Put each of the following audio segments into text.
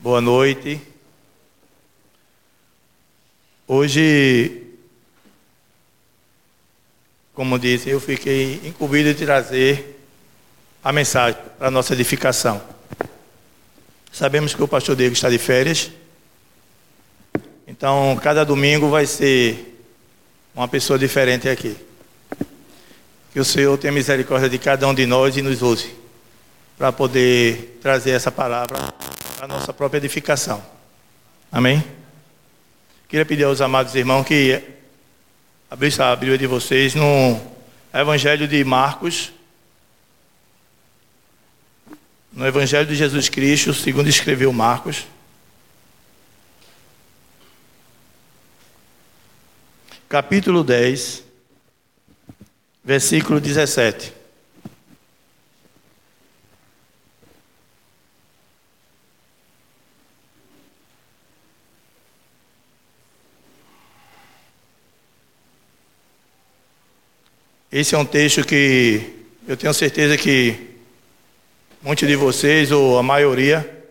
Boa noite. Hoje, como disse, eu fiquei incumbido de trazer a mensagem para a nossa edificação. Sabemos que o pastor Diego está de férias, então cada domingo vai ser uma pessoa diferente aqui. Que o Senhor tenha misericórdia de cada um de nós e nos use para poder trazer essa palavra a nossa própria edificação. Amém? Queria pedir aos amados irmãos que abrissem a Bíblia de vocês no Evangelho de Marcos, no Evangelho de Jesus Cristo, segundo escreveu Marcos. Capítulo 10, versículo 17. Esse é um texto que eu tenho certeza que muitos de vocês, ou a maioria,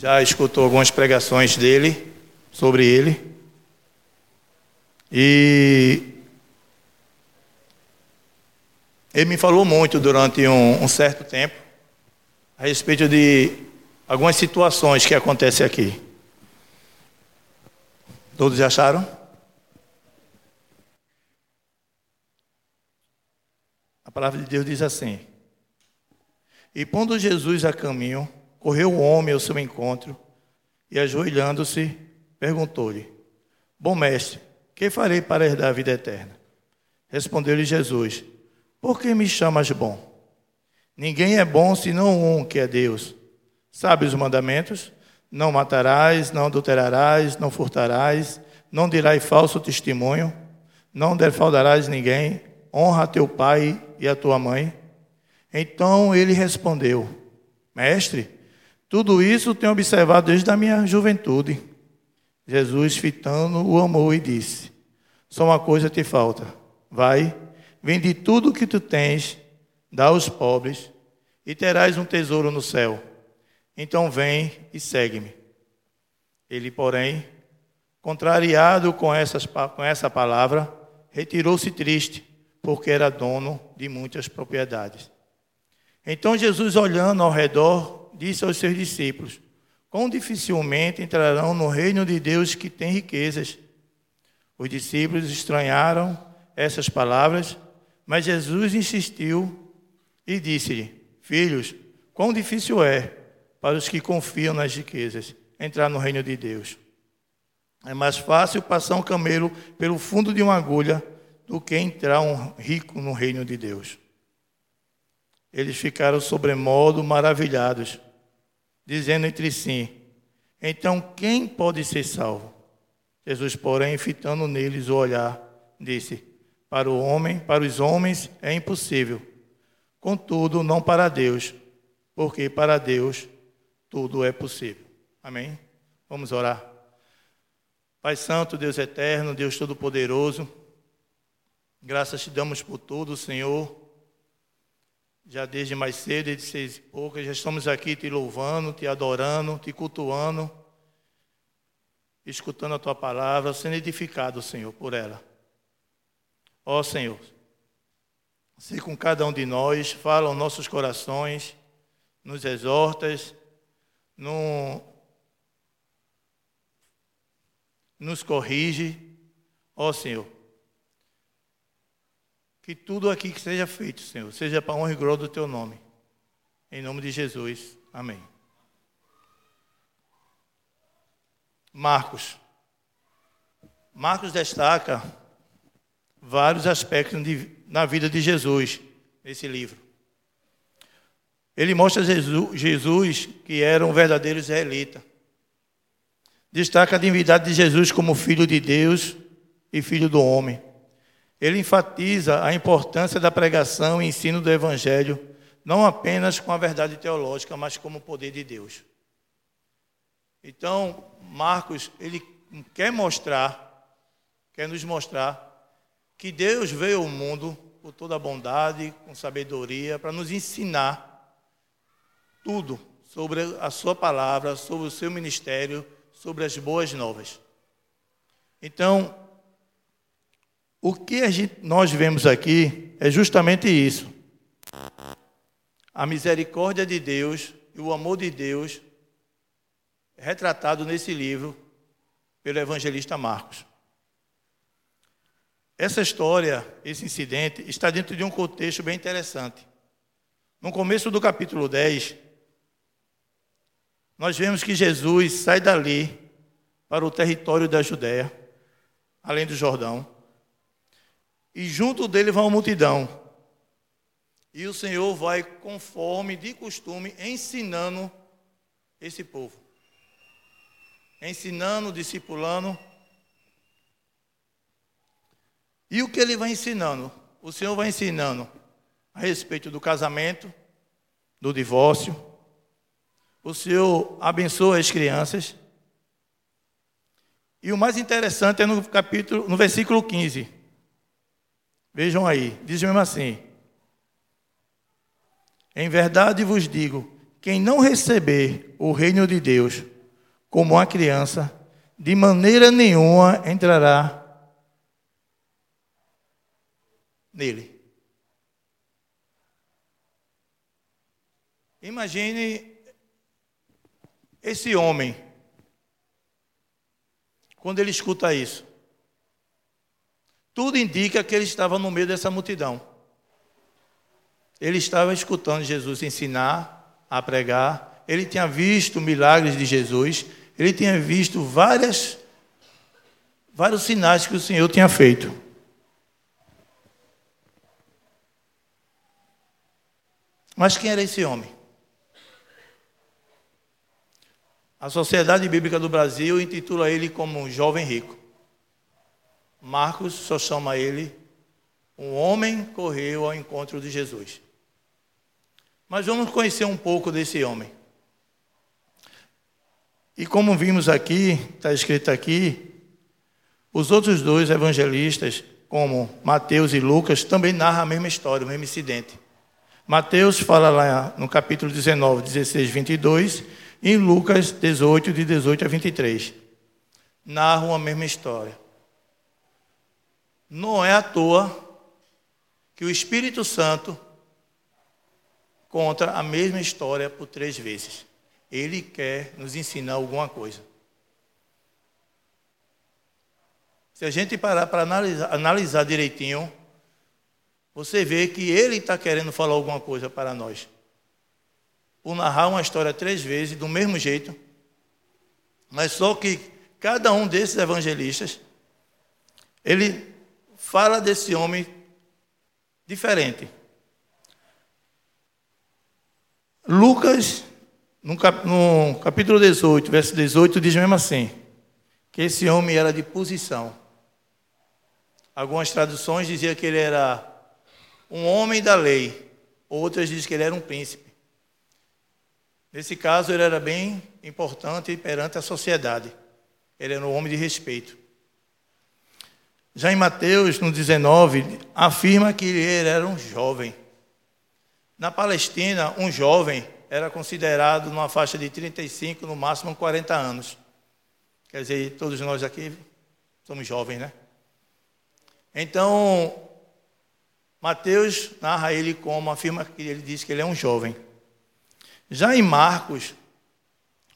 já escutou algumas pregações dele, sobre ele. E ele me falou muito durante um, um certo tempo a respeito de algumas situações que acontecem aqui. Todos acharam? A palavra de Deus diz assim: E pondo Jesus a caminho, correu o homem ao seu encontro e, ajoelhando-se, perguntou-lhe: Bom mestre, que farei para herdar a vida eterna? Respondeu-lhe Jesus: Por que me chamas bom? Ninguém é bom senão um que é Deus. Sabe os mandamentos? Não matarás, não adulterarás, não furtarás, não dirás falso testemunho, não defraudarás ninguém, honra a teu pai e a tua mãe? Então ele respondeu: Mestre, tudo isso tenho observado desde a minha juventude. Jesus, fitando, o amou e disse: Só uma coisa te falta. Vai, vende tudo o que tu tens, dá aos pobres, e terás um tesouro no céu. Então vem e segue-me. Ele, porém, contrariado com, essas, com essa palavra, retirou-se triste porque era dono de muitas propriedades. Então Jesus, olhando ao redor, disse aos seus discípulos: Quão dificilmente entrarão no reino de Deus que tem riquezas. Os discípulos estranharam essas palavras, mas Jesus insistiu e disse-lhe: Filhos, quão difícil é para os que confiam nas riquezas entrar no reino de Deus. É mais fácil passar um camelo pelo fundo de uma agulha do que entrar um rico no reino de Deus. Eles ficaram sobremodo maravilhados, dizendo entre si: Então quem pode ser salvo? Jesus, porém, fitando neles o olhar, disse: Para o homem, para os homens é impossível. Contudo, não para Deus, porque para Deus tudo é possível. Amém? Vamos orar. Pai Santo, Deus eterno, Deus Todo-Poderoso, Graças te damos por tudo, Senhor. Já desde mais cedo, desde seis e poucas, já estamos aqui te louvando, te adorando, te cultuando, escutando a tua palavra, sendo edificado, Senhor, por ela. Ó Senhor, se com cada um de nós, fala aos nossos corações, nos exortas, no, nos corrige, ó Senhor que tudo aqui que seja feito, Senhor, seja para honra e glória do teu nome. Em nome de Jesus. Amém. Marcos. Marcos destaca vários aspectos de, na vida de Jesus nesse livro. ele mostra Jesus, Jesus que era um verdadeiro israelita. Destaca a divindade de Jesus como filho de Deus e filho do homem. Ele enfatiza a importância da pregação e ensino do evangelho, não apenas com a verdade teológica, mas como o poder de Deus. Então, Marcos, ele quer mostrar, quer nos mostrar que Deus veio ao mundo por toda a bondade, com sabedoria, para nos ensinar tudo sobre a sua palavra, sobre o seu ministério, sobre as boas novas. Então, o que gente, nós vemos aqui é justamente isso. A misericórdia de Deus e o amor de Deus retratado nesse livro pelo evangelista Marcos. Essa história, esse incidente, está dentro de um contexto bem interessante. No começo do capítulo 10, nós vemos que Jesus sai dali para o território da Judéia, além do Jordão, e junto dele vai uma multidão. E o Senhor vai, conforme de costume, ensinando esse povo. Ensinando, discipulando. E o que ele vai ensinando? O Senhor vai ensinando a respeito do casamento, do divórcio, o Senhor abençoa as crianças. E o mais interessante é no capítulo, no versículo 15. Vejam aí, diz mesmo assim: Em verdade vos digo, quem não receber o reino de Deus como uma criança, de maneira nenhuma entrará nele. Imagine esse homem, quando ele escuta isso, tudo indica que ele estava no meio dessa multidão. Ele estava escutando Jesus ensinar, a pregar, ele tinha visto milagres de Jesus, ele tinha visto várias, vários sinais que o Senhor tinha feito. Mas quem era esse homem? A Sociedade Bíblica do Brasil intitula ele como um jovem rico. Marcos só chama ele um homem correu ao encontro de Jesus. Mas vamos conhecer um pouco desse homem. E como vimos aqui, está escrito aqui, os outros dois evangelistas, como Mateus e Lucas, também narram a mesma história, o mesmo incidente. Mateus fala lá no capítulo 19, 16, 22, em Lucas 18, de 18 a 23. Narram a mesma história. Não é à toa que o Espírito Santo conta a mesma história por três vezes. Ele quer nos ensinar alguma coisa. Se a gente parar para analisar, analisar direitinho, você vê que ele está querendo falar alguma coisa para nós por narrar uma história três vezes, do mesmo jeito, mas só que cada um desses evangelistas, ele fala desse homem diferente. Lucas, no, capítulo 18, verso 18, diz mesmo assim: que esse homem era de posição. Algumas traduções diziam que ele era um homem da lei, outras dizem que ele era um príncipe. Nesse caso, ele era bem importante perante a sociedade. Ele era um homem de respeito. Já em Mateus, no 19, afirma que ele era um jovem. Na Palestina, um jovem era considerado numa faixa de 35, no máximo 40 anos. Quer dizer, todos nós aqui somos jovens, né? Então, Mateus narra ele como afirma que ele diz que ele é um jovem. Já em Marcos,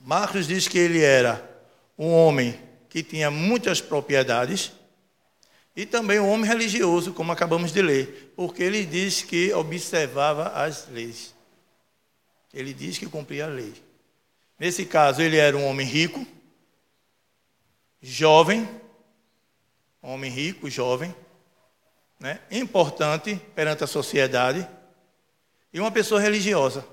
Marcos diz que ele era um homem que tinha muitas propriedades e também o homem religioso, como acabamos de ler, porque ele diz que observava as leis. Ele diz que cumpria a lei. Nesse caso, ele era um homem rico, jovem, homem rico, jovem, né? importante perante a sociedade, e uma pessoa religiosa.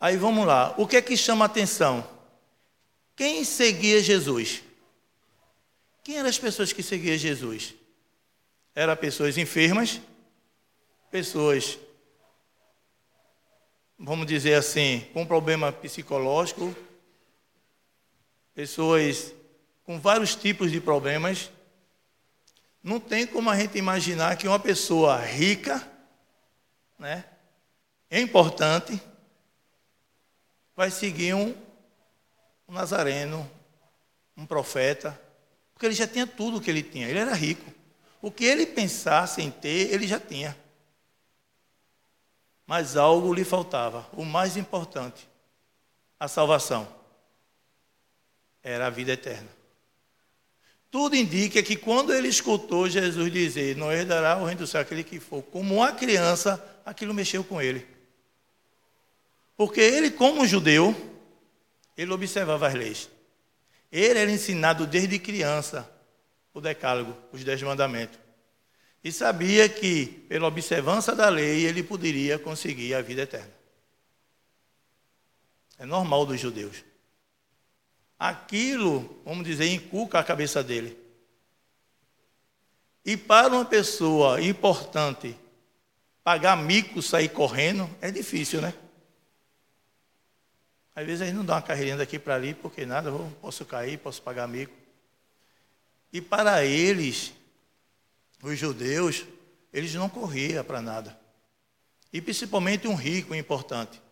Aí vamos lá. O que é que chama a atenção? Quem seguia Jesus? Quem eram as pessoas que seguiam Jesus? Eram pessoas enfermas, pessoas, vamos dizer assim, com problema psicológico, pessoas com vários tipos de problemas. Não tem como a gente imaginar que uma pessoa rica, né, importante, vai seguir um, um nazareno, um profeta, porque ele já tinha tudo o que ele tinha, ele era rico. O que ele pensasse em ter, ele já tinha. Mas algo lhe faltava, o mais importante, a salvação. Era a vida eterna. Tudo indica que quando ele escutou Jesus dizer, não herdará o reino do céu aquele que for, como uma criança, aquilo mexeu com ele. Porque ele, como judeu, ele observava as leis. Ele era ensinado desde criança o decálogo, os dez mandamentos. E sabia que, pela observância da lei, ele poderia conseguir a vida eterna. É normal dos judeus. Aquilo, vamos dizer, inculca a cabeça dele. E para uma pessoa importante, pagar mico, sair correndo, é difícil, né? Às vezes a gente não dá uma carreirinha daqui para ali, porque nada, posso cair, posso pagar amigo. E para eles, os judeus, eles não corriam para nada. E principalmente um rico importante.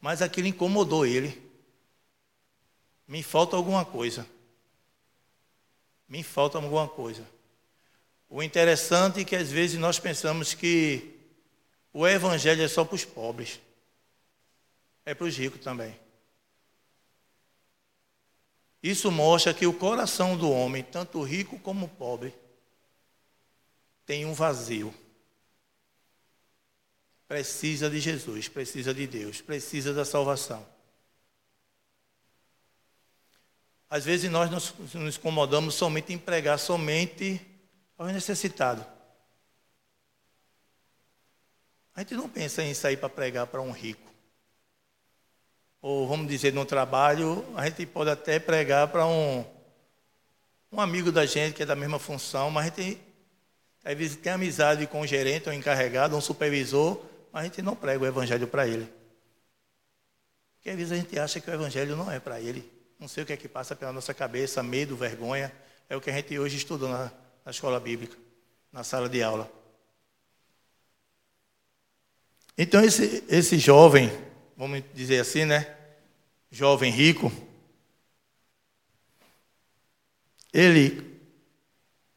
Mas aquilo incomodou ele. Me falta alguma coisa. Me falta alguma coisa. O interessante é que às vezes nós pensamos que o evangelho é só para os pobres é para os ricos também. Isso mostra que o coração do homem, tanto rico como pobre, tem um vazio. Precisa de Jesus, precisa de Deus, precisa da salvação. Às vezes nós nos, nos incomodamos somente em pregar somente aos necessitados. A gente não pensa em sair para pregar para um rico ou vamos dizer, no trabalho, a gente pode até pregar para um, um amigo da gente que é da mesma função, mas a gente às vezes tem amizade com o gerente, um encarregado, um supervisor, mas a gente não prega o evangelho para ele. Porque às vezes a gente acha que o evangelho não é para ele. Não sei o que é que passa pela nossa cabeça, medo, vergonha. É o que a gente hoje estudou na, na escola bíblica, na sala de aula. Então esse, esse jovem vamos dizer assim, né? Jovem rico. Ele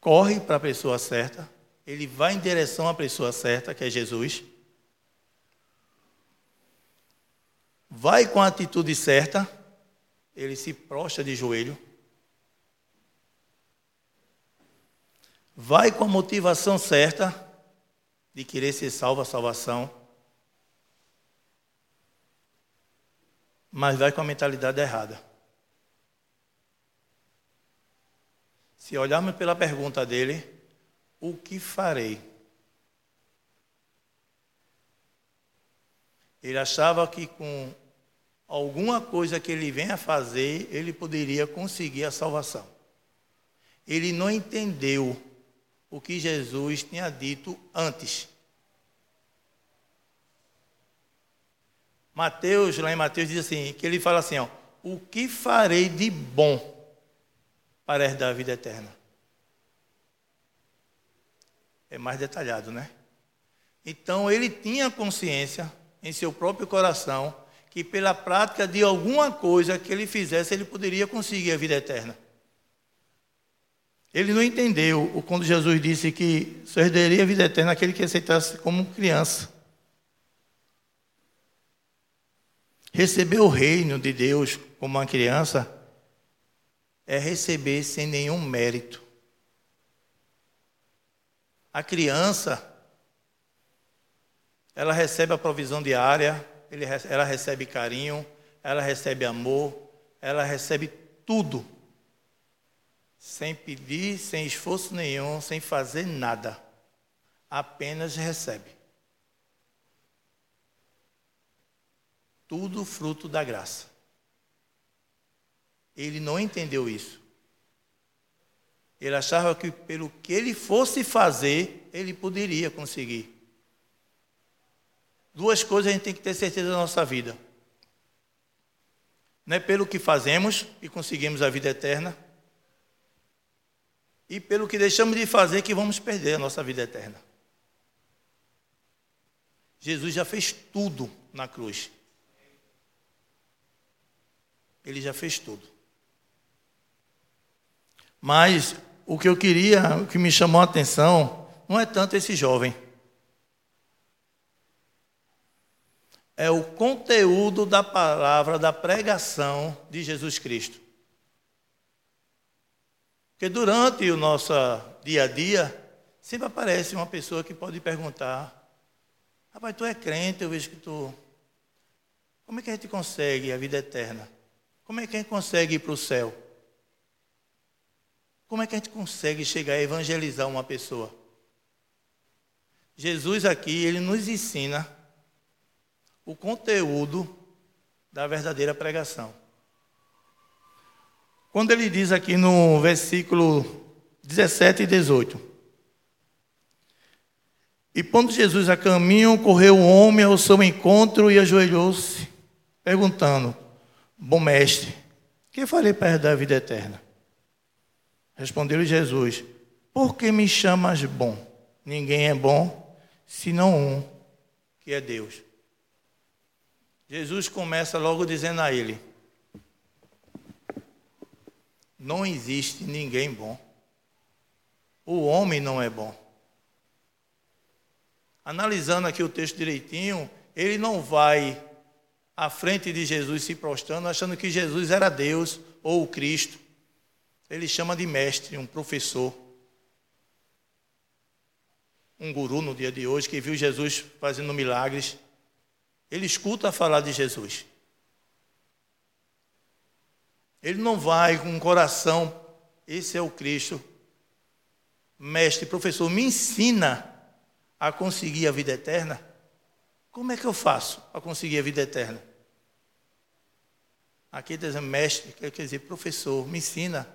corre para a pessoa certa, ele vai em direção à pessoa certa, que é Jesus. Vai com a atitude certa, ele se prostra de joelho. Vai com a motivação certa de querer ser salvo a salvação. Mas vai com a mentalidade errada. Se olharmos pela pergunta dele, o que farei? Ele achava que com alguma coisa que ele venha fazer, ele poderia conseguir a salvação. Ele não entendeu o que Jesus tinha dito antes. Mateus, lá em Mateus, diz assim, que ele fala assim, ó, o que farei de bom para herdar a vida eterna? É mais detalhado, né? Então ele tinha consciência em seu próprio coração que pela prática de alguma coisa que ele fizesse, ele poderia conseguir a vida eterna. Ele não entendeu quando Jesus disse que só herdaria a vida eterna aquele que aceitasse como criança. Receber o reino de Deus como uma criança é receber sem nenhum mérito. A criança, ela recebe a provisão diária, ela recebe carinho, ela recebe amor, ela recebe tudo, sem pedir, sem esforço nenhum, sem fazer nada, apenas recebe. Tudo fruto da graça. Ele não entendeu isso. Ele achava que pelo que ele fosse fazer, ele poderia conseguir. Duas coisas a gente tem que ter certeza na nossa vida. Não é pelo que fazemos que conseguimos a vida eterna, e pelo que deixamos de fazer que vamos perder a nossa vida eterna. Jesus já fez tudo na cruz. Ele já fez tudo. Mas o que eu queria, o que me chamou a atenção, não é tanto esse jovem. É o conteúdo da palavra, da pregação de Jesus Cristo. Porque durante o nosso dia a dia, sempre aparece uma pessoa que pode perguntar: Rapaz, tu é crente, eu vejo que tu. Como é que a gente consegue a vida eterna? Como é que a gente consegue ir para o céu? Como é que a gente consegue chegar a evangelizar uma pessoa? Jesus aqui, ele nos ensina o conteúdo da verdadeira pregação. Quando ele diz aqui no versículo 17 e 18: E pondo Jesus a caminho, correu o homem ao seu encontro e ajoelhou-se, perguntando: Bom mestre, que farei para herdar a vida eterna? Respondeu-lhe Jesus: Por que me chamas bom? Ninguém é bom, senão um, que é Deus. Jesus começa logo dizendo a ele: não existe ninguém bom. O homem não é bom. Analisando aqui o texto direitinho, ele não vai à frente de Jesus se prostrando, achando que Jesus era Deus ou o Cristo. Ele chama de mestre, um professor. Um guru no dia de hoje que viu Jesus fazendo milagres. Ele escuta falar de Jesus. Ele não vai com um coração, esse é o Cristo. Mestre, professor, me ensina a conseguir a vida eterna. Como é que eu faço para conseguir a vida eterna? Aqui está dizendo mestre, quer dizer professor, me ensina.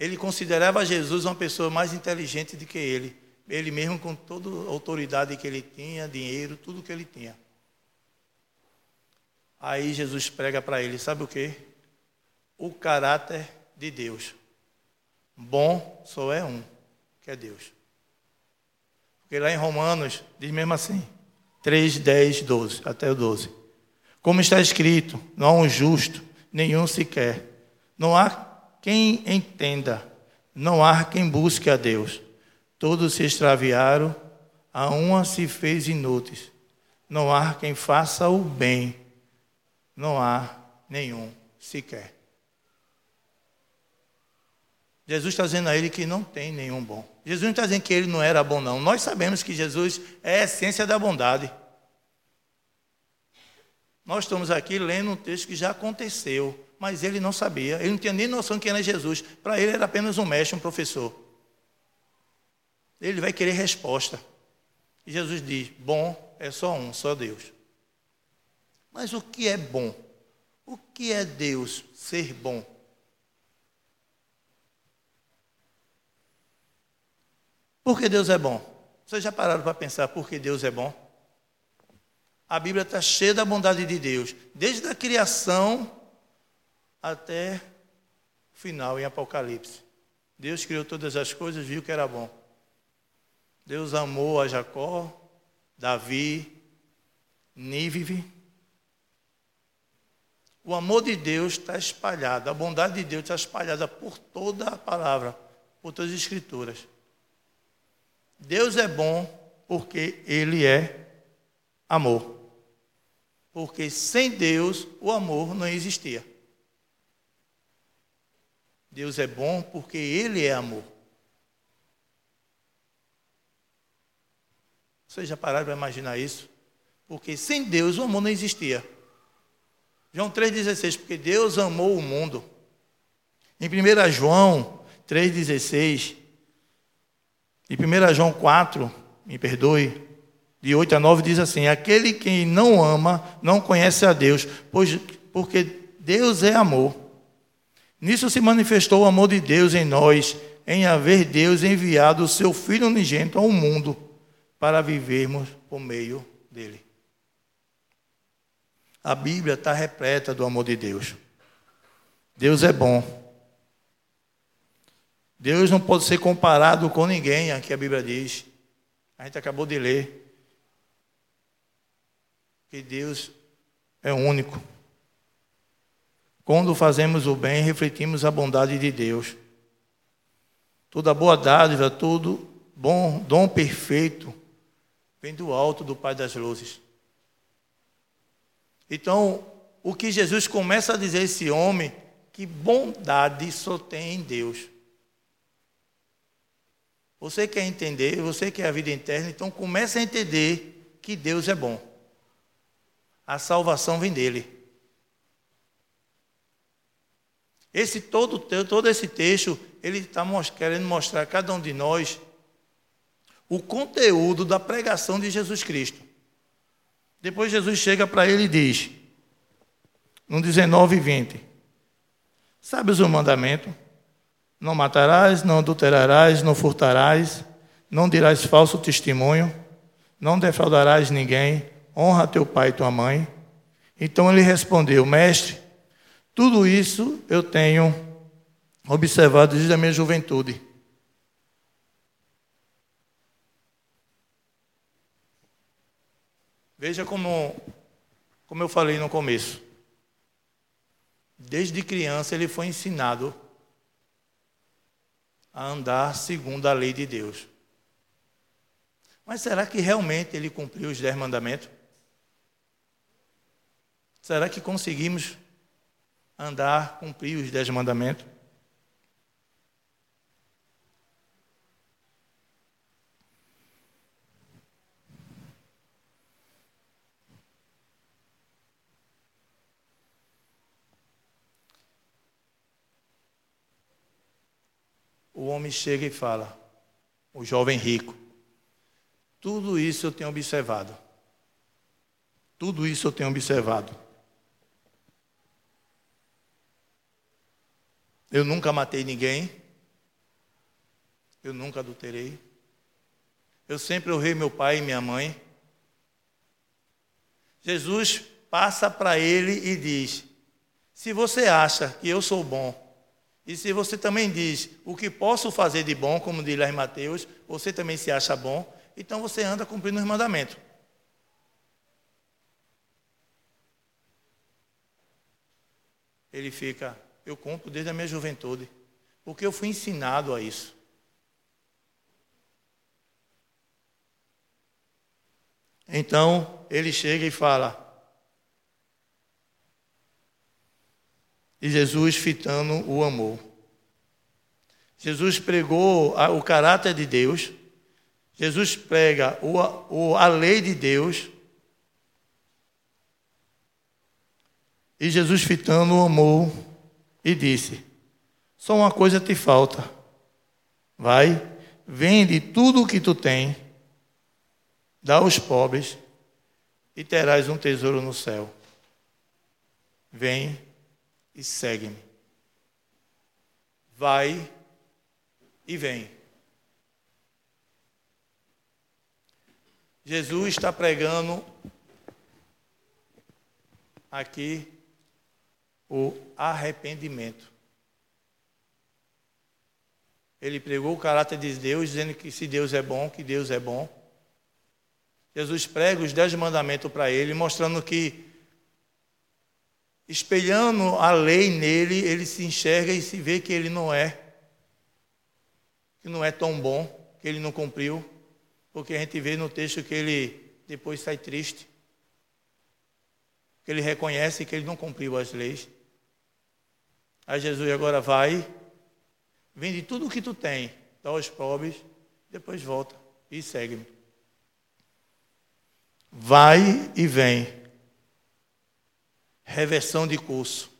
Ele considerava Jesus uma pessoa mais inteligente do que ele. Ele mesmo com toda a autoridade que ele tinha, dinheiro, tudo que ele tinha. Aí Jesus prega para ele, sabe o que? o caráter de Deus. Bom só é um, que é Deus. Porque lá em Romanos diz mesmo assim, 3, 10, 12, até o 12. Como está escrito, não há um justo, nenhum sequer. Não há quem entenda, não há quem busque a Deus. Todos se extraviaram, a uma se fez inúteis. Não há quem faça o bem, não há nenhum sequer. Jesus está dizendo a ele que não tem nenhum bom. Jesus não está dizendo que ele não era bom, não. Nós sabemos que Jesus é a essência da bondade. Nós estamos aqui lendo um texto que já aconteceu, mas ele não sabia, ele não tinha nem noção de quem era Jesus. Para ele era apenas um mestre, um professor. Ele vai querer resposta. E Jesus diz: bom é só um, só Deus. Mas o que é bom? O que é Deus ser bom? Por que Deus é bom? Vocês já pararam para pensar por que Deus é bom? A Bíblia está cheia da bondade de Deus, desde a criação até o final, em Apocalipse. Deus criou todas as coisas, viu que era bom. Deus amou a Jacó, Davi, Nívive. O amor de Deus está espalhado, a bondade de Deus está espalhada por toda a palavra, por todas as escrituras. Deus é bom porque Ele é amor. Porque sem Deus o amor não existia. Deus é bom porque Ele é amor. Vocês já pararam para imaginar isso? Porque sem Deus o amor não existia. João 3,16, porque Deus amou o mundo. Em 1 João 3,16, em 1 João 4, me perdoe, de 8 a 9, diz assim: Aquele que não ama não conhece a Deus, pois, porque Deus é amor. Nisso se manifestou o amor de Deus em nós, em haver Deus enviado o seu Filho unigênito ao mundo para vivermos por meio dele. A Bíblia está repleta do amor de Deus. Deus é bom. Deus não pode ser comparado com ninguém, aqui a Bíblia diz. A gente acabou de ler. Que Deus é único. Quando fazemos o bem, refletimos a bondade de Deus. Toda boa dádiva, tudo bom, dom perfeito, vem do alto do Pai das luzes. Então, o que Jesus começa a dizer a esse homem, que bondade só tem em Deus. Você quer entender, você quer a vida interna, então comece a entender que Deus é bom. A salvação vem dele. Esse todo, todo esse texto, ele está querendo mostrar a cada um de nós o conteúdo da pregação de Jesus Cristo. Depois Jesus chega para ele e diz, no 19 e 20, sabes o mandamento? Não matarás, não adulterarás, não furtarás, não dirás falso testemunho, não defraudarás ninguém, honra teu pai e tua mãe. Então ele respondeu, mestre, tudo isso eu tenho observado desde a minha juventude. Veja como, como eu falei no começo. Desde criança ele foi ensinado a andar segundo a lei de Deus. Mas será que realmente ele cumpriu os dez mandamentos? Será que conseguimos andar, cumprir os dez mandamentos? O homem chega e fala, o jovem rico, tudo isso eu tenho observado. Tudo isso eu tenho observado. Eu nunca matei ninguém. Eu nunca adulterei. Eu sempre honrei meu pai e minha mãe. Jesus passa para ele e diz: Se você acha que eu sou bom, e se você também diz o que posso fazer de bom, como diz lá em Mateus, você também se acha bom, então você anda cumprindo os mandamentos. Ele fica, eu cumpro desde a minha juventude, porque eu fui ensinado a isso. Então ele chega e fala, e Jesus fitando o amor. Jesus pregou o caráter de Deus, Jesus prega a lei de Deus, e Jesus fitando o amor e disse: Só uma coisa te falta. Vai, vende tudo o que tu tem, dá aos pobres e terás um tesouro no céu. Vem e segue-me. Vai e vem. Jesus está pregando aqui o arrependimento. Ele pregou o caráter de Deus, dizendo que se Deus é bom, que Deus é bom. Jesus prega os dez mandamentos para ele, mostrando que espelhando a lei nele, ele se enxerga e se vê que ele não é, que não é tão bom, que ele não cumpriu, porque a gente vê no texto que ele depois sai triste, que ele reconhece que ele não cumpriu as leis. Aí Jesus agora vai, vende tudo o que tu tem, dá aos pobres, depois volta e segue-me. Vai e vem reversão de curso,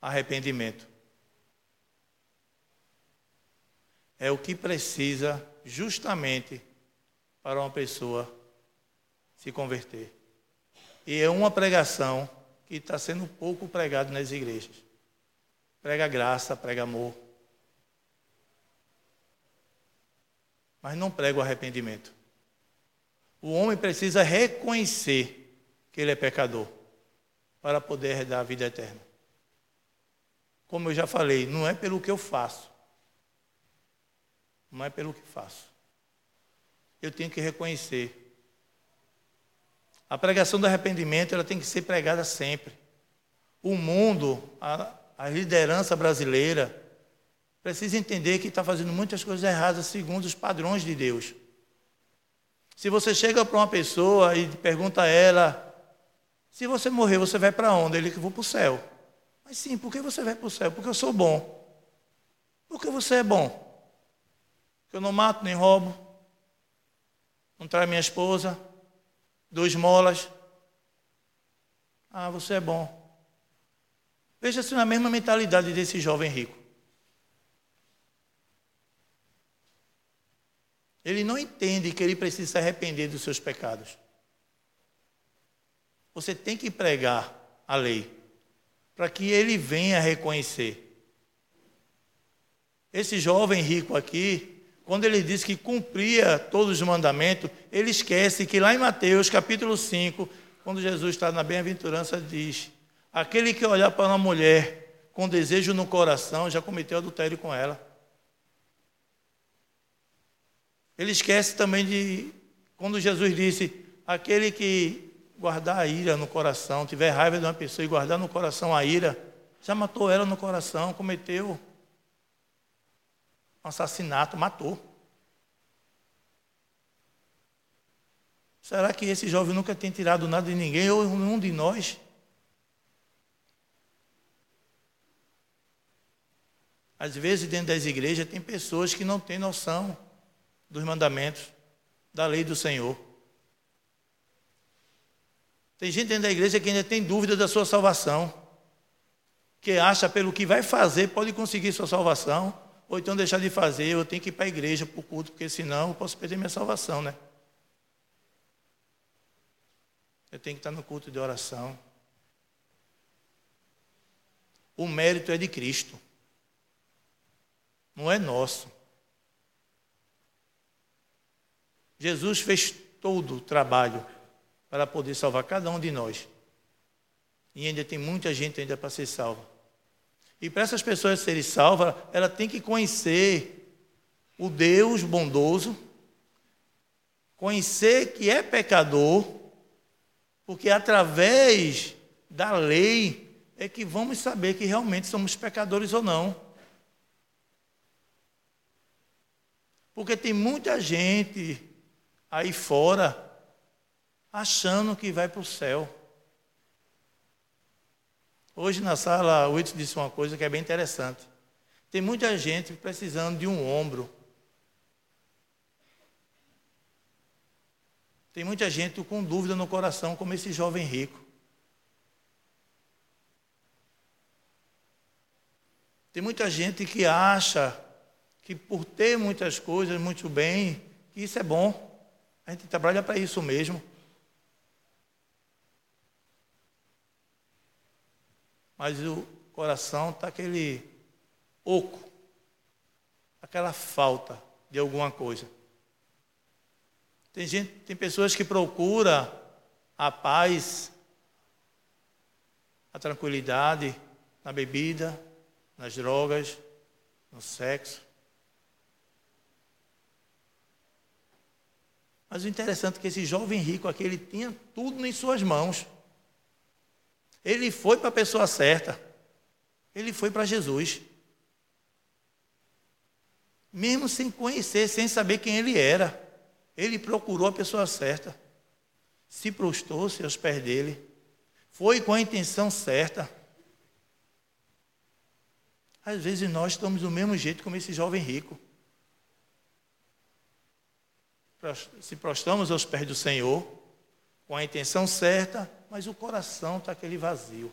arrependimento. É o que precisa justamente para uma pessoa se converter. E é uma pregação que está sendo pouco pregada nas igrejas. Prega graça, prega amor. Mas não prega o arrependimento. O homem precisa reconhecer que ele é pecador para poder herdar a vida eterna. Como eu já falei, não é pelo que eu faço. Não é pelo que faço. Eu tenho que reconhecer. A pregação do arrependimento ela tem que ser pregada sempre. O mundo, a, a liderança brasileira, precisa entender que está fazendo muitas coisas erradas segundo os padrões de Deus. Se você chega para uma pessoa e pergunta a ela: se você morrer, você vai para onde? Ele que vou para o céu. Mas sim, por que você vai para o céu? Porque eu sou bom. Porque você é bom. Porque eu não mato nem roubo. Não traio minha esposa. Dou esmolas. Ah, você é bom. Veja-se na mesma mentalidade desse jovem rico. Ele não entende que ele precisa se arrepender dos seus pecados. Você tem que pregar a lei para que ele venha reconhecer. Esse jovem rico aqui, quando ele diz que cumpria todos os mandamentos, ele esquece que lá em Mateus capítulo 5, quando Jesus está na bem-aventurança, diz: Aquele que olhar para uma mulher com desejo no coração já cometeu adultério com ela. Ele esquece também de quando Jesus disse: aquele que guardar a ira no coração, tiver raiva de uma pessoa e guardar no coração a ira, já matou ela no coração, cometeu um assassinato, matou. Será que esse jovem nunca tem tirado nada de ninguém ou nenhum de nós? Às vezes, dentro das igrejas, tem pessoas que não têm noção dos mandamentos, da lei do Senhor. Tem gente dentro da igreja que ainda tem dúvida da sua salvação, que acha pelo que vai fazer pode conseguir sua salvação, ou então deixar de fazer, eu tenho que ir para a igreja para o culto, porque senão eu posso perder minha salvação, né? Eu tenho que estar no culto de oração. O mérito é de Cristo, não é nosso. Jesus fez todo o trabalho para poder salvar cada um de nós. E ainda tem muita gente ainda para ser salva. E para essas pessoas serem salvas, ela tem que conhecer o Deus bondoso, conhecer que é pecador, porque através da lei é que vamos saber que realmente somos pecadores ou não. Porque tem muita gente aí fora achando que vai para o céu. Hoje na sala, o Whit disse uma coisa que é bem interessante. Tem muita gente precisando de um ombro. Tem muita gente com dúvida no coração, como esse jovem rico. Tem muita gente que acha que por ter muitas coisas muito bem, que isso é bom. A gente trabalha para isso mesmo. Mas o coração está aquele oco, aquela falta de alguma coisa. Tem gente, tem pessoas que procuram a paz, a tranquilidade na bebida, nas drogas, no sexo. Mas o interessante é que esse jovem rico aqui, ele tinha tudo em suas mãos. Ele foi para a pessoa certa. Ele foi para Jesus. Mesmo sem conhecer, sem saber quem ele era. Ele procurou a pessoa certa. Se prostou-se aos pés dele. Foi com a intenção certa. Às vezes nós estamos do mesmo jeito como esse jovem rico. Se prostramos aos pés do Senhor, com a intenção certa, mas o coração está aquele vazio.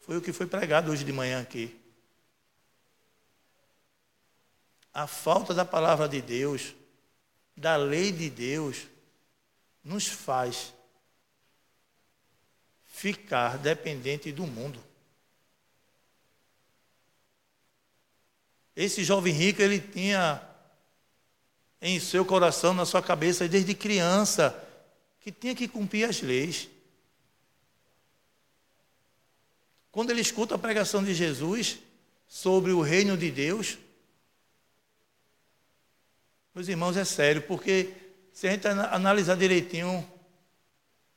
Foi o que foi pregado hoje de manhã aqui. A falta da palavra de Deus da lei de Deus nos faz ficar dependente do mundo. Esse jovem rico, ele tinha em seu coração, na sua cabeça, desde criança, que tinha que cumprir as leis. Quando ele escuta a pregação de Jesus sobre o reino de Deus, meus irmãos, é sério, porque se a gente analisar direitinho,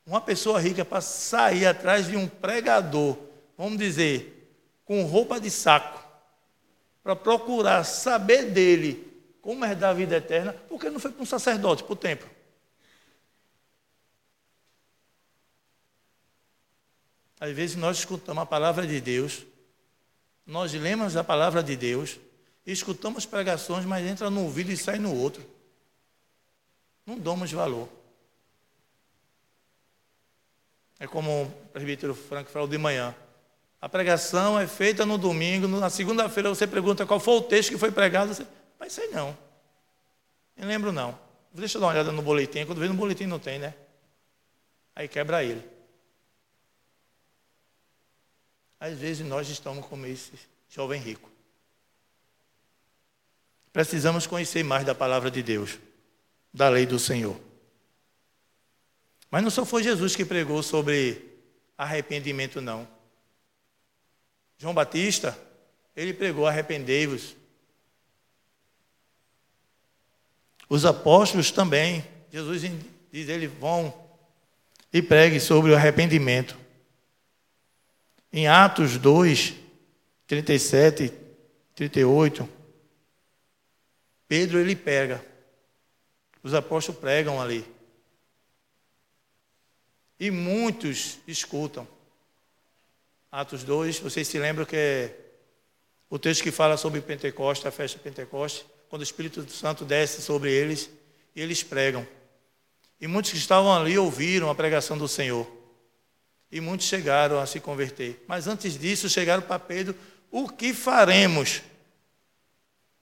uma pessoa rica para sair atrás de um pregador, vamos dizer, com roupa de saco, para procurar saber dele como é da vida eterna, porque não foi para um sacerdote, para o templo. Às vezes nós escutamos a palavra de Deus, nós lemos a palavra de Deus, escutamos pregações, mas entra no ouvido e sai no outro. Não damos valor. É como o presbítero Franco falou de manhã. A pregação é feita no domingo, na segunda-feira você pergunta qual foi o texto que foi pregado. Você, mas sei não. Não lembro não. Deixa eu dar uma olhada no boletim. Quando vê no boletim não tem, né? Aí quebra ele. Às vezes nós estamos como esse jovem rico. Precisamos conhecer mais da palavra de Deus, da lei do Senhor. Mas não só foi Jesus que pregou sobre arrependimento, não. João Batista, ele pregou: arrependei-vos. Os apóstolos também, Jesus diz: eles vão e pregue sobre o arrependimento. Em Atos 2, 37, 38, Pedro ele pega. Os apóstolos pregam ali. E muitos escutam. Atos 2, vocês se lembram que é o texto que fala sobre Pentecostes, a festa de Pentecostes, quando o Espírito Santo desce sobre eles e eles pregam. E muitos que estavam ali ouviram a pregação do Senhor. E muitos chegaram a se converter. Mas antes disso, chegaram para Pedro: o que faremos?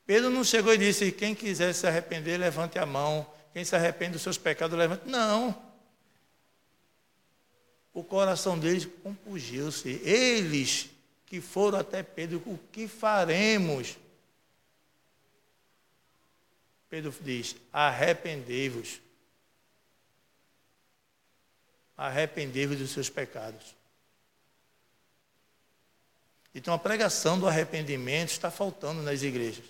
Pedro não chegou e disse: quem quiser se arrepender, levante a mão. Quem se arrepende dos seus pecados, levante. Não o coração deles compungiu-se. Eles que foram até Pedro, o que faremos? Pedro diz: arrependei-vos. Arrependei-vos dos seus pecados. Então a pregação do arrependimento está faltando nas igrejas.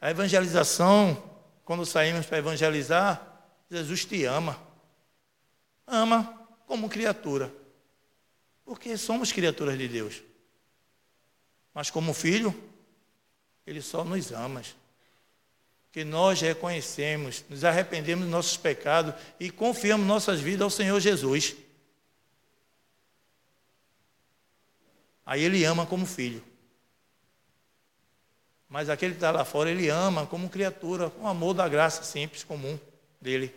A evangelização, quando saímos para evangelizar, Jesus te ama. Ama como criatura. Porque somos criaturas de Deus. Mas como filho, Ele só nos ama. Que nós reconhecemos, nos arrependemos dos nossos pecados e confiamos nossas vidas ao Senhor Jesus. Aí Ele ama como filho. Mas aquele que está lá fora, Ele ama como criatura, com amor da graça simples, comum dele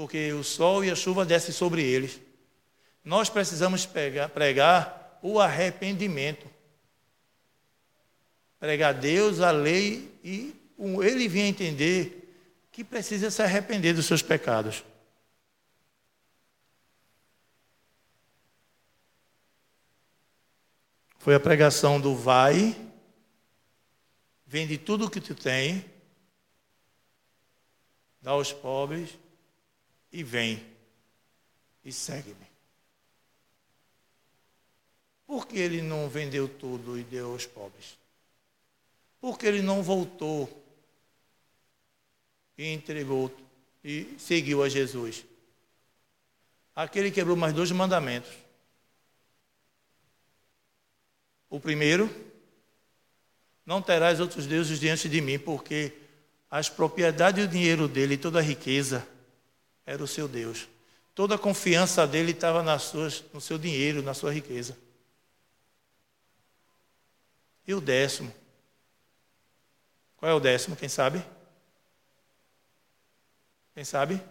porque o sol e a chuva descem sobre eles. Nós precisamos pegar, pregar o arrependimento. Pregar Deus, a lei, e ele vinha entender que precisa se arrepender dos seus pecados. Foi a pregação do vai, vende tudo o que tu tem, dá aos pobres e vem e segue-me. Por que ele não vendeu tudo e deu aos pobres? Por que ele não voltou e entregou e seguiu a Jesus? Aquele quebrou mais dois mandamentos. O primeiro, não terás outros deuses diante de mim, porque as propriedades e o dinheiro dele, toda a riqueza, era o seu Deus. Toda a confiança dele estava nas suas, no seu dinheiro, na sua riqueza. E o décimo? Qual é o décimo? Quem sabe? Quem sabe?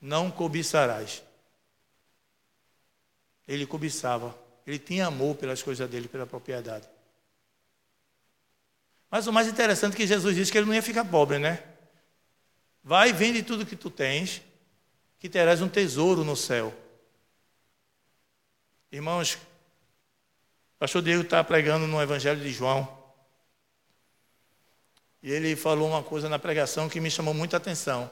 Não cobiçarás. Ele cobiçava. Ele tinha amor pelas coisas dele, pela propriedade. Mas o mais interessante é que Jesus disse que ele não ia ficar pobre, né? Vai, vende tudo que tu tens, que terás um tesouro no céu. Irmãos, o pastor Diego está pregando no Evangelho de João. E ele falou uma coisa na pregação que me chamou muita atenção.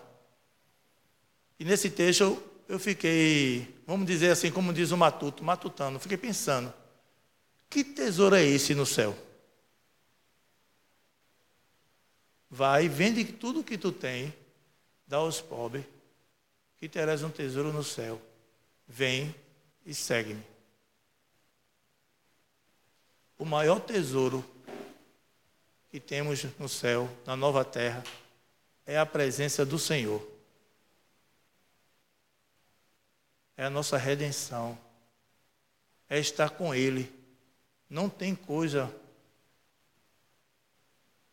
E nesse texto eu fiquei, vamos dizer assim, como diz o matuto, matutando, fiquei pensando, que tesouro é esse no céu? Vai, vende tudo que tu tem, dá aos pobres, que terás um tesouro no céu. Vem e segue-me. O maior tesouro que temos no céu, na nova terra, é a presença do Senhor. É a nossa redenção. É estar com Ele. Não tem coisa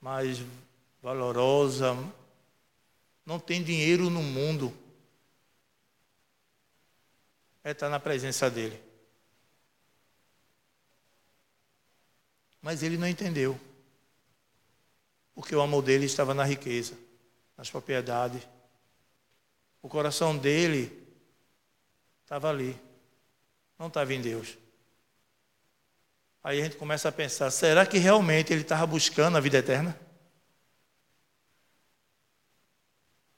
mais valorosa, não tem dinheiro no mundo. É estar na presença dele. Mas ele não entendeu. Porque o amor dele estava na riqueza, nas propriedades. O coração dele estava ali, não estava em Deus. Aí a gente começa a pensar: será que realmente ele estava buscando a vida eterna?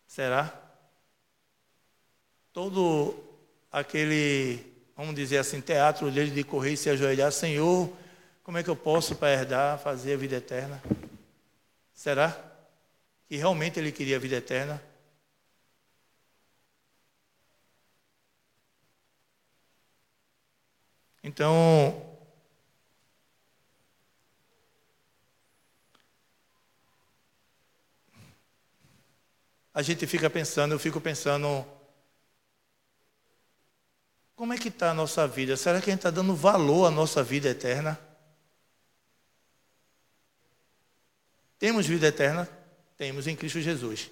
Será? Todo aquele, vamos dizer assim, teatro dele de correr e se ajoelhar, Senhor, como é que eu posso para herdar, fazer a vida eterna? Será que realmente ele queria a vida eterna? Então, a gente fica pensando, eu fico pensando, como é que está a nossa vida? Será que a gente está dando valor à nossa vida eterna? Temos vida eterna? Temos em Cristo Jesus.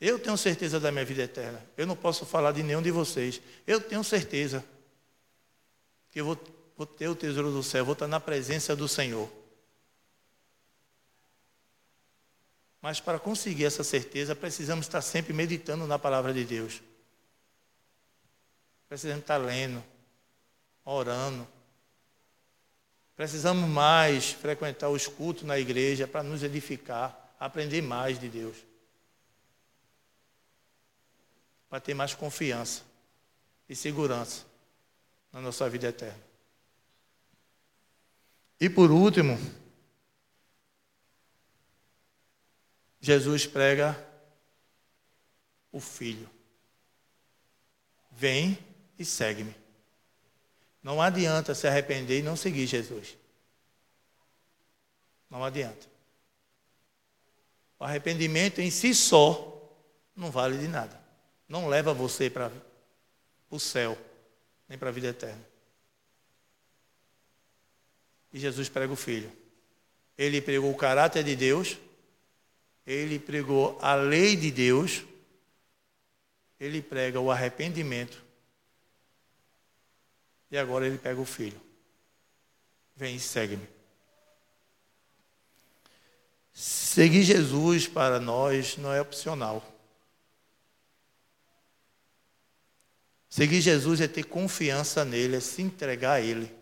Eu tenho certeza da minha vida eterna. Eu não posso falar de nenhum de vocês. Eu tenho certeza que eu vou, vou ter o tesouro do céu, vou estar na presença do Senhor. Mas para conseguir essa certeza, precisamos estar sempre meditando na palavra de Deus. Precisamos estar lendo, orando. Precisamos mais frequentar os cultos na igreja para nos edificar, aprender mais de Deus. Para ter mais confiança e segurança na nossa vida eterna. E por último, Jesus prega o Filho. Vem e segue-me. Não adianta se arrepender e não seguir Jesus. Não adianta. O arrependimento em si só não vale de nada. Não leva você para o céu, nem para a vida eterna. E Jesus prega o Filho. Ele pregou o caráter de Deus ele pregou a lei de Deus, ele prega o arrependimento, e agora ele pega o filho. Vem e segue-me. Seguir Jesus para nós não é opcional. Seguir Jesus é ter confiança nele, é se entregar a ele.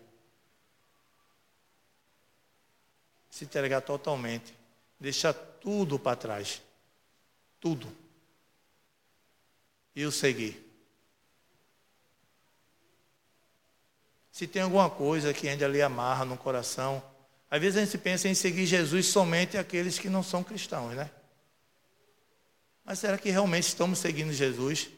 Se entregar totalmente. Deixar tudo para trás. Tudo. E o seguir. Se tem alguma coisa que ainda lhe amarra no coração, às vezes a gente pensa em seguir Jesus somente aqueles que não são cristãos, né? Mas será que realmente estamos seguindo Jesus?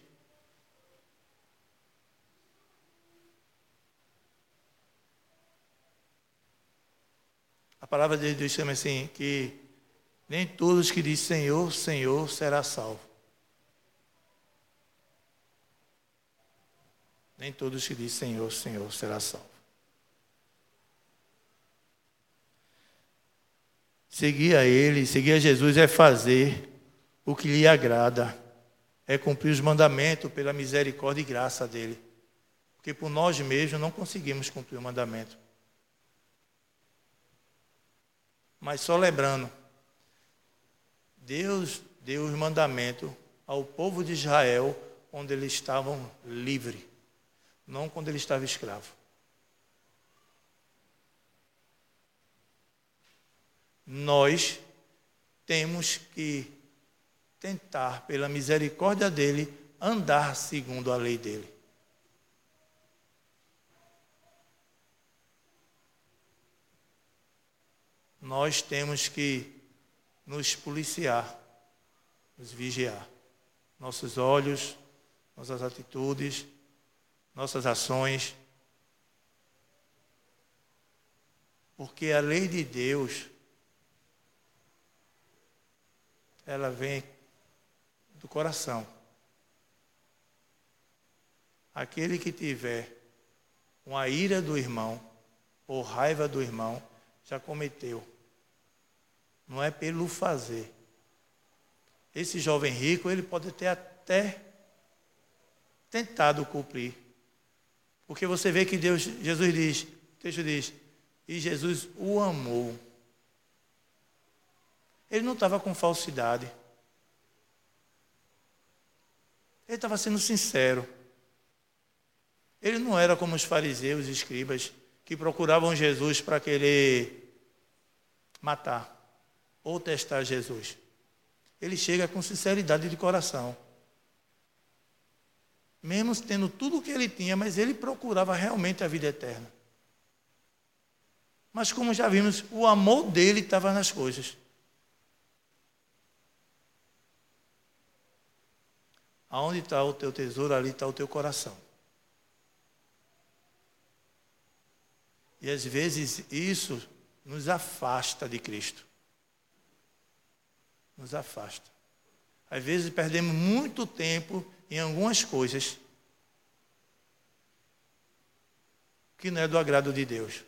A palavra de Deus chama assim que nem todos que dizem Senhor, Senhor será salvo. Nem todos que dizem Senhor, Senhor será salvo. Seguir a Ele, seguir a Jesus é fazer o que lhe agrada, é cumprir os mandamentos pela misericórdia e graça dele. Porque por nós mesmos não conseguimos cumprir o mandamento. Mas só lembrando, Deus deu os mandamentos ao povo de Israel onde eles estavam livres, não quando ele estava escravo. Nós temos que tentar, pela misericórdia dele, andar segundo a lei dele. Nós temos que nos policiar, nos vigiar. Nossos olhos, nossas atitudes, nossas ações. Porque a lei de Deus, ela vem do coração. Aquele que tiver uma ira do irmão ou raiva do irmão, já cometeu não é pelo fazer. Esse jovem rico, ele pode ter até tentado cumprir. Porque você vê que Deus, Jesus diz, o texto diz, e Jesus o amou. Ele não estava com falsidade. Ele estava sendo sincero. Ele não era como os fariseus e escribas que procuravam Jesus para querer matar ou testar Jesus. Ele chega com sinceridade de coração. Mesmo tendo tudo o que ele tinha, mas ele procurava realmente a vida eterna. Mas como já vimos, o amor dele estava nas coisas. Aonde está o teu tesouro, ali está o teu coração. E às vezes isso nos afasta de Cristo nos afasta. Às vezes perdemos muito tempo em algumas coisas que não é do agrado de Deus.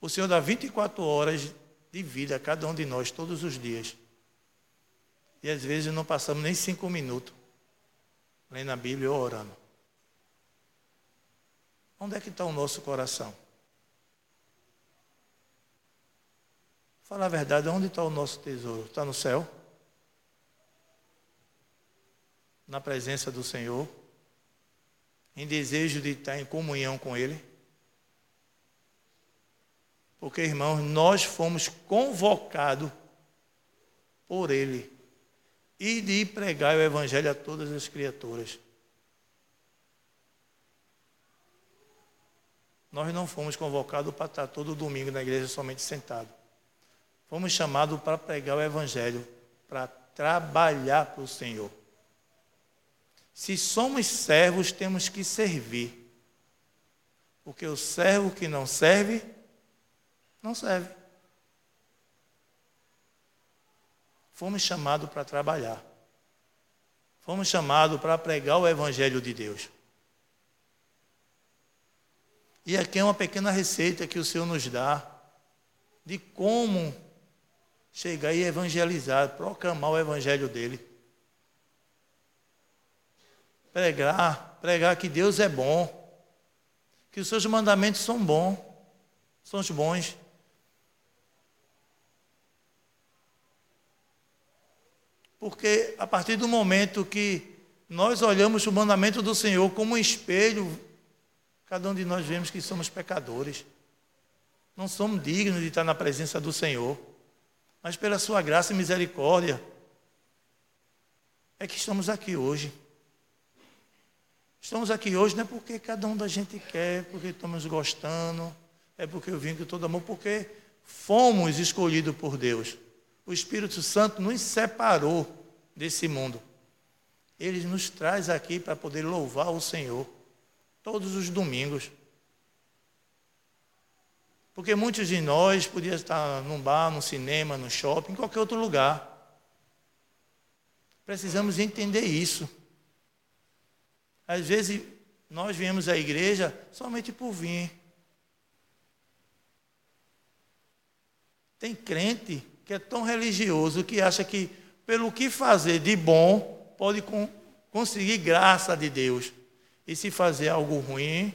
O Senhor dá 24 horas de vida a cada um de nós, todos os dias. E às vezes não passamos nem cinco minutos lendo a Bíblia ou orando. Onde é que está o nosso coração? Fala a verdade, onde está o nosso tesouro? Está no céu? Na presença do Senhor? Em desejo de estar em comunhão com Ele? Porque, irmãos, nós fomos convocados por Ele e de pregar o Evangelho a todas as criaturas. Nós não fomos convocados para estar todo domingo na igreja somente sentado. Fomos chamados para pregar o Evangelho, para trabalhar para o Senhor. Se somos servos, temos que servir. Porque o servo que não serve, não serve. Fomos chamados para trabalhar. Fomos chamados para pregar o Evangelho de Deus. E aqui é uma pequena receita que o Senhor nos dá de como chegar e evangelizar, proclamar o evangelho dele. Pregar, pregar que Deus é bom, que os seus mandamentos são bons, são os bons. Porque a partir do momento que nós olhamos o mandamento do Senhor como um espelho, cada um de nós vemos que somos pecadores. Não somos dignos de estar na presença do Senhor mas pela sua graça e misericórdia é que estamos aqui hoje. Estamos aqui hoje não é porque cada um da gente quer, porque estamos gostando, é porque eu vim com todo amor, porque fomos escolhidos por Deus. O Espírito Santo nos separou desse mundo. Ele nos traz aqui para poder louvar o Senhor todos os domingos. Porque muitos de nós podiam estar num bar, num cinema, no shopping, em qualquer outro lugar. Precisamos entender isso. Às vezes nós viemos à igreja somente por vir. Tem crente que é tão religioso que acha que pelo que fazer de bom pode conseguir graça de Deus. E se fazer algo ruim,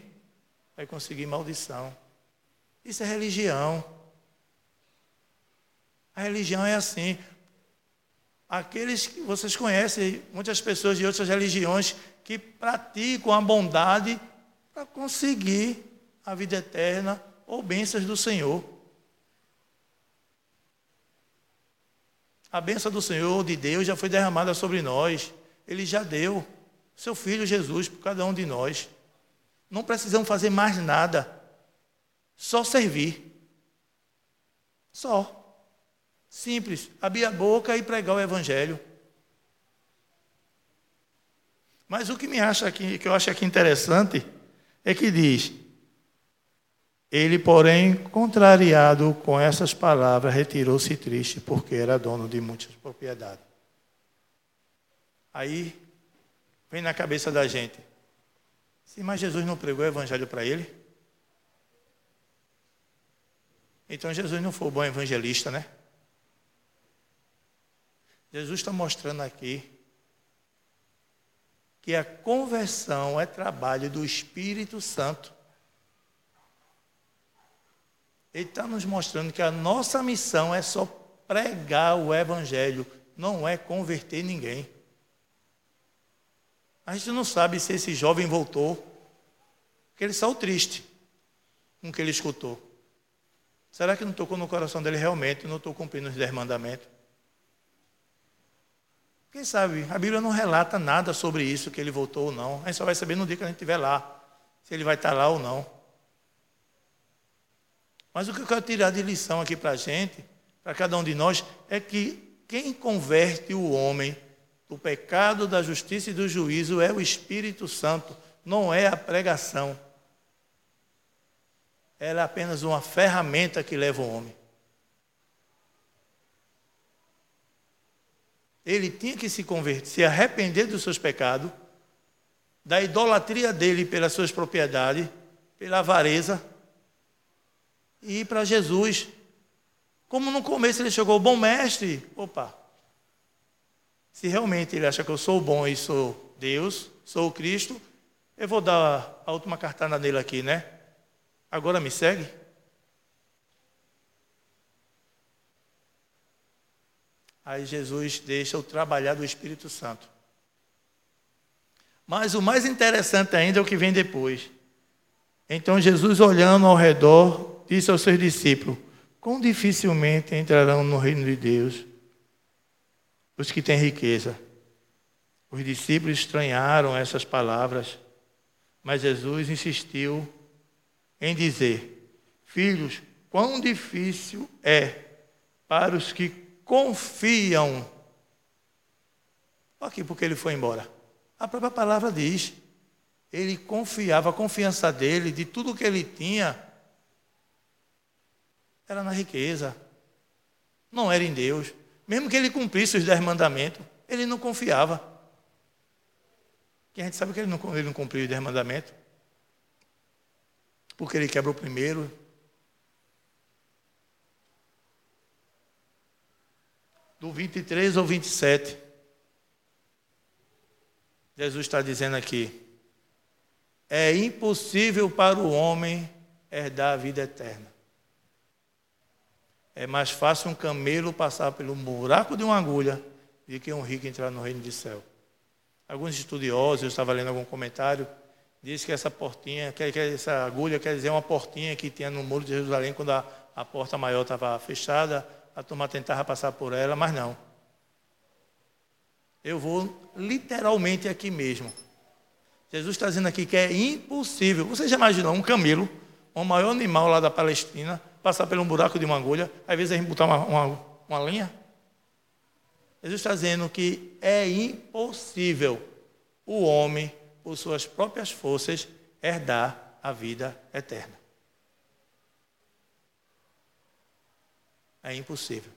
vai conseguir maldição. Isso é religião. A religião é assim. Aqueles que vocês conhecem, muitas pessoas de outras religiões que praticam a bondade para conseguir a vida eterna ou bênçãos do Senhor. A bênção do Senhor, de Deus, já foi derramada sobre nós. Ele já deu seu Filho Jesus por cada um de nós. Não precisamos fazer mais nada, só servir. Só. Simples, abrir a boca e pregar o Evangelho. Mas o que me acha aqui, que eu acho aqui interessante, é que diz: ele, porém, contrariado com essas palavras, retirou-se triste, porque era dono de muitas propriedades. Aí vem na cabeça da gente: sim, mas Jesus não pregou o evangelho para ele? Então Jesus não foi o bom evangelista, né? Jesus está mostrando aqui que a conversão é trabalho do Espírito Santo. Ele está nos mostrando que a nossa missão é só pregar o Evangelho, não é converter ninguém. A gente não sabe se esse jovem voltou, porque ele saiu triste com o que ele escutou. Será que não tocou no coração dele realmente, não estou cumprindo os dez mandamentos? Quem sabe? A Bíblia não relata nada sobre isso, que ele voltou ou não. A gente só vai saber no dia que a gente estiver lá, se ele vai estar lá ou não. Mas o que eu quero tirar de lição aqui para a gente, para cada um de nós, é que quem converte o homem do pecado, da justiça e do juízo é o Espírito Santo, não é a pregação. Ela é apenas uma ferramenta que leva o homem. Ele tinha que se converter, se arrepender dos seus pecados, da idolatria dele pelas suas propriedades, pela avareza, e ir para Jesus. Como no começo ele chegou, bom mestre, opa, se realmente ele acha que eu sou bom e sou Deus, sou Cristo, eu vou dar a última cartada nele aqui, né? Agora me segue. Aí Jesus deixa o trabalhar do Espírito Santo. Mas o mais interessante ainda é o que vem depois. Então Jesus, olhando ao redor, disse aos seus discípulos: Quão dificilmente entrarão no reino de Deus os que têm riqueza. Os discípulos estranharam essas palavras, mas Jesus insistiu em dizer: Filhos, quão difícil é para os que confiam. Aqui porque ele foi embora. A própria palavra diz. Ele confiava, a confiança dele, de tudo que ele tinha, era na riqueza. Não era em Deus. Mesmo que ele cumprisse os dez mandamentos, ele não confiava. Que a gente sabe que ele não, ele não cumpriu os dez mandamentos. Porque ele quebra o primeiro, do 23 ao 27. Jesus está dizendo aqui: é impossível para o homem herdar a vida eterna. É mais fácil um camelo passar pelo buraco de uma agulha do que um rico entrar no reino do céu. Alguns estudiosos, eu estava lendo algum comentário, diz que essa portinha, que, essa agulha quer dizer uma portinha que tinha no muro de Jerusalém quando a, a porta maior estava fechada, a turma tentava passar por ela, mas não. Eu vou literalmente aqui mesmo. Jesus está dizendo aqui que é impossível. Você já imaginou um camelo, o maior animal lá da Palestina, passar por um buraco de uma agulha? Às vezes a gente botar uma, uma, uma linha? Jesus está dizendo que é impossível o homem, por suas próprias forças, herdar a vida eterna. É impossível.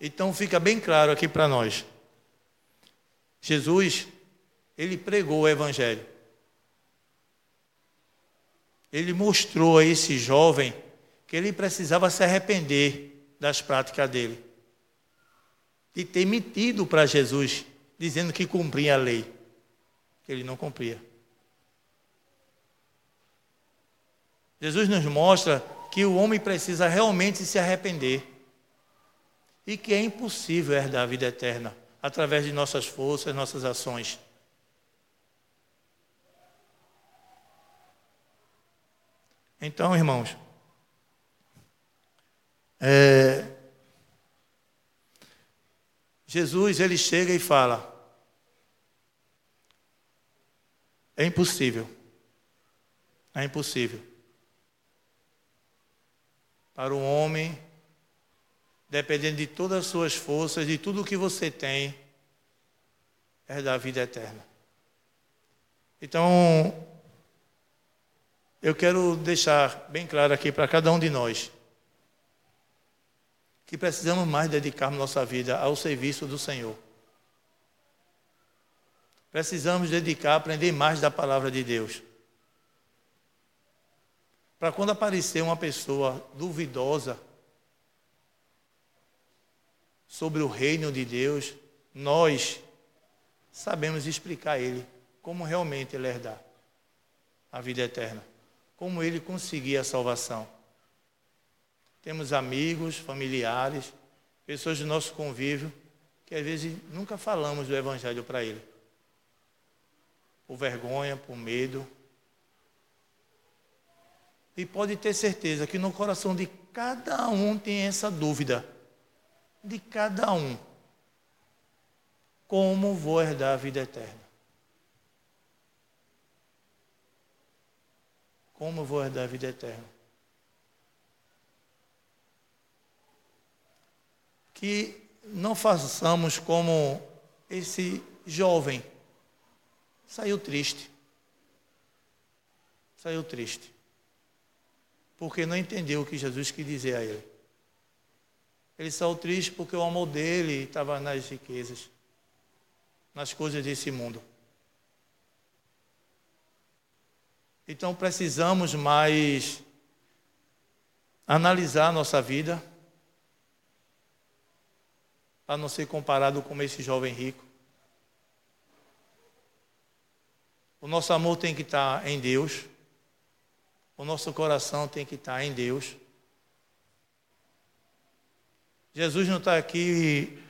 Então fica bem claro aqui para nós. Jesus, ele pregou o evangelho. Ele mostrou a esse jovem que ele precisava se arrepender das práticas dele. De ter mentido para Jesus, dizendo que cumpria a lei, que ele não cumpria. Jesus nos mostra que o homem precisa realmente se arrepender e que é impossível herdar a vida eterna através de nossas forças, nossas ações. Então, irmãos, é, Jesus ele chega e fala: é impossível, é impossível para um homem, dependendo de todas as suas forças, de tudo que você tem, é da vida eterna. Então, eu quero deixar bem claro aqui para cada um de nós que precisamos mais dedicarmos nossa vida ao serviço do Senhor. Precisamos dedicar, aprender mais da palavra de Deus. Para quando aparecer uma pessoa duvidosa sobre o reino de Deus, nós sabemos explicar a ele como realmente ele herdar a vida eterna, como ele conseguir a salvação. Temos amigos, familiares, pessoas do nosso convívio, que às vezes nunca falamos do Evangelho para ele. Por vergonha, por medo, e pode ter certeza que no coração de cada um tem essa dúvida. De cada um. Como vou herdar a vida eterna? Como vou herdar a vida eterna? Que não façamos como esse jovem. Saiu triste. Saiu triste porque não entendeu o que Jesus quis dizer a ele. Ele saiu triste porque o amor dele estava nas riquezas, nas coisas desse mundo. Então precisamos mais analisar a nossa vida para não ser comparado com esse jovem rico. O nosso amor tem que estar em Deus. O nosso coração tem que estar em Deus. Jesus não está aqui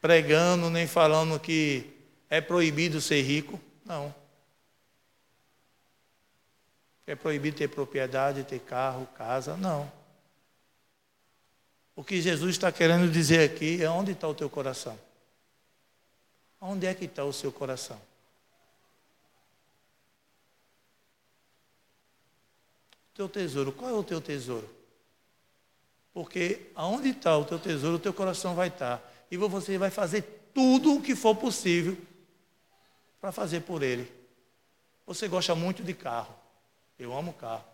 pregando nem falando que é proibido ser rico. Não. É proibido ter propriedade, ter carro, casa. Não. O que Jesus está querendo dizer aqui é onde está o teu coração. Onde é que está o seu coração? teu tesouro. Qual é o teu tesouro? Porque aonde está o teu tesouro, o teu coração vai estar. E você vai fazer tudo o que for possível para fazer por ele. Você gosta muito de carro. Eu amo carro.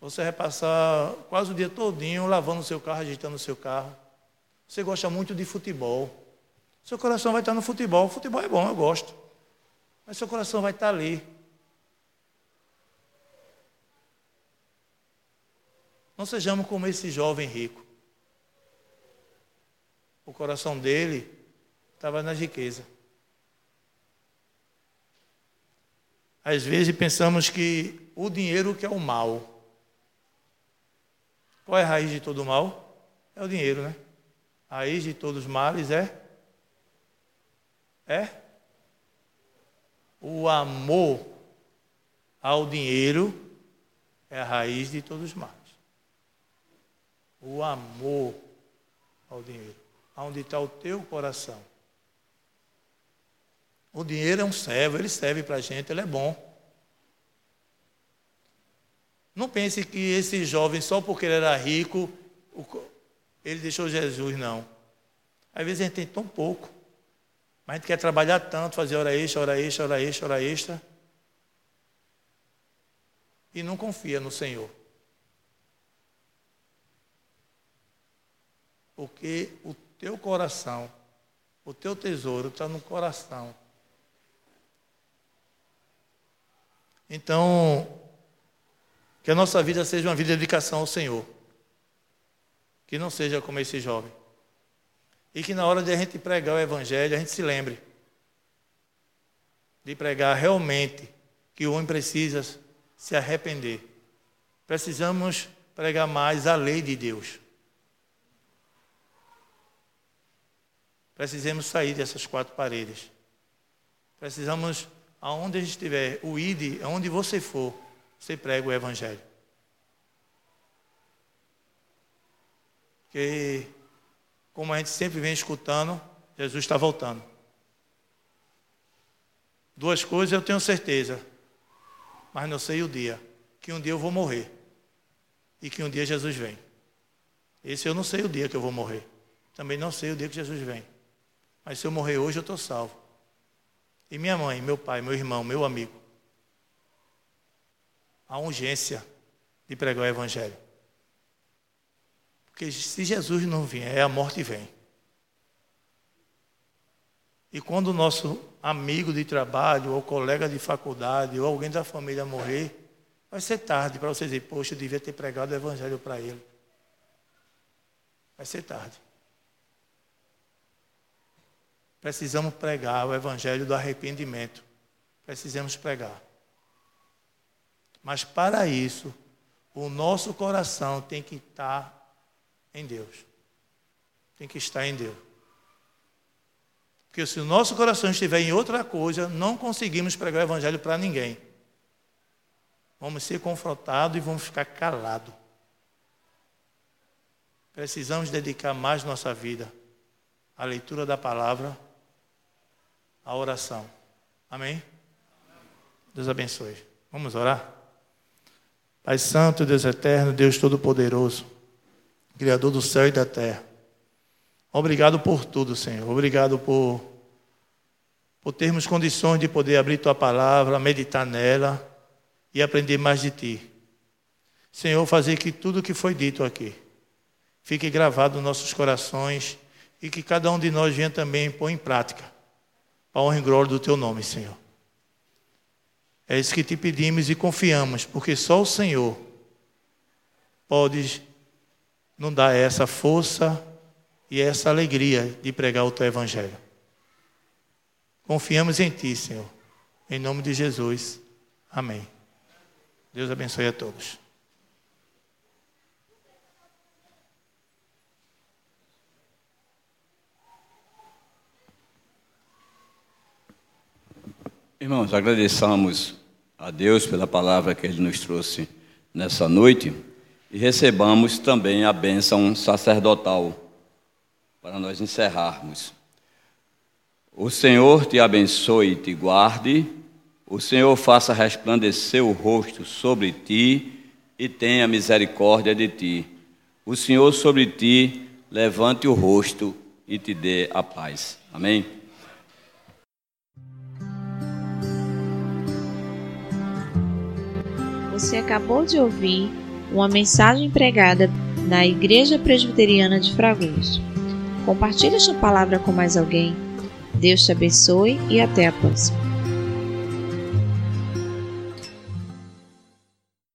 Você vai passar quase o dia todinho lavando o seu carro, ajeitando o seu carro. Você gosta muito de futebol. Seu coração vai estar no futebol. Futebol é bom, eu gosto. Mas seu coração vai estar ali. Não sejamos como esse jovem rico. O coração dele estava na riqueza. Às vezes pensamos que o dinheiro que é o mal. Qual é a raiz de todo mal? É o dinheiro, né? A raiz de todos os males é? É? O amor ao dinheiro é a raiz de todos os males o amor ao dinheiro. Onde está o teu coração? O dinheiro é um servo, ele serve para a gente, ele é bom. Não pense que esse jovem, só porque ele era rico, ele deixou Jesus, não. Às vezes a gente tem tão pouco, mas a gente quer trabalhar tanto, fazer hora extra, hora extra, hora extra, hora extra, e não confia no Senhor. Porque o teu coração, o teu tesouro está no coração. Então, que a nossa vida seja uma vida de dedicação ao Senhor. Que não seja como esse jovem. E que na hora de a gente pregar o Evangelho, a gente se lembre de pregar realmente que o homem precisa se arrepender Precisamos pregar mais a lei de Deus. Precisamos sair dessas quatro paredes. Precisamos, aonde a gente estiver, o ID, aonde você for, você prega o Evangelho. Porque, como a gente sempre vem escutando, Jesus está voltando. Duas coisas eu tenho certeza, mas não sei o dia. Que um dia eu vou morrer e que um dia Jesus vem. Esse eu não sei o dia que eu vou morrer. Também não sei o dia que Jesus vem. Mas se eu morrer hoje, eu estou salvo. E minha mãe, meu pai, meu irmão, meu amigo. A urgência de pregar o Evangelho. Porque se Jesus não vier, a morte vem. E quando o nosso amigo de trabalho, ou colega de faculdade, ou alguém da família morrer, vai ser tarde para você dizer, poxa, eu devia ter pregado o Evangelho para ele. Vai ser tarde. Precisamos pregar o Evangelho do arrependimento. Precisamos pregar. Mas para isso, o nosso coração tem que estar em Deus. Tem que estar em Deus. Porque se o nosso coração estiver em outra coisa, não conseguimos pregar o Evangelho para ninguém. Vamos ser confrontados e vamos ficar calados. Precisamos dedicar mais nossa vida à leitura da palavra, à oração. Amém? Deus abençoe. Vamos orar? Pai Santo, Deus Eterno, Deus Todo-Poderoso, Criador do céu e da terra. Obrigado por tudo, Senhor. Obrigado por, por termos condições de poder abrir Tua palavra, meditar nela e aprender mais de Ti. Senhor, fazer que tudo que foi dito aqui fique gravado nos nossos corações e que cada um de nós venha também pôr em prática, para honra e glória do Teu nome, Senhor. É isso que te pedimos e confiamos, porque só o Senhor pode nos dar essa força e essa alegria de pregar o teu evangelho. Confiamos em ti, Senhor. Em nome de Jesus. Amém. Deus abençoe a todos. Irmãos, agradeçamos a Deus pela palavra que Ele nos trouxe nessa noite e recebamos também a bênção sacerdotal para nós encerrarmos. O Senhor te abençoe e te guarde, o Senhor faça resplandecer o rosto sobre ti e tenha misericórdia de ti. O Senhor sobre ti levante o rosto e te dê a paz. Amém. Você acabou de ouvir uma mensagem pregada na Igreja Presbiteriana de Fragoso. Compartilhe esta palavra com mais alguém. Deus te abençoe e até a próxima.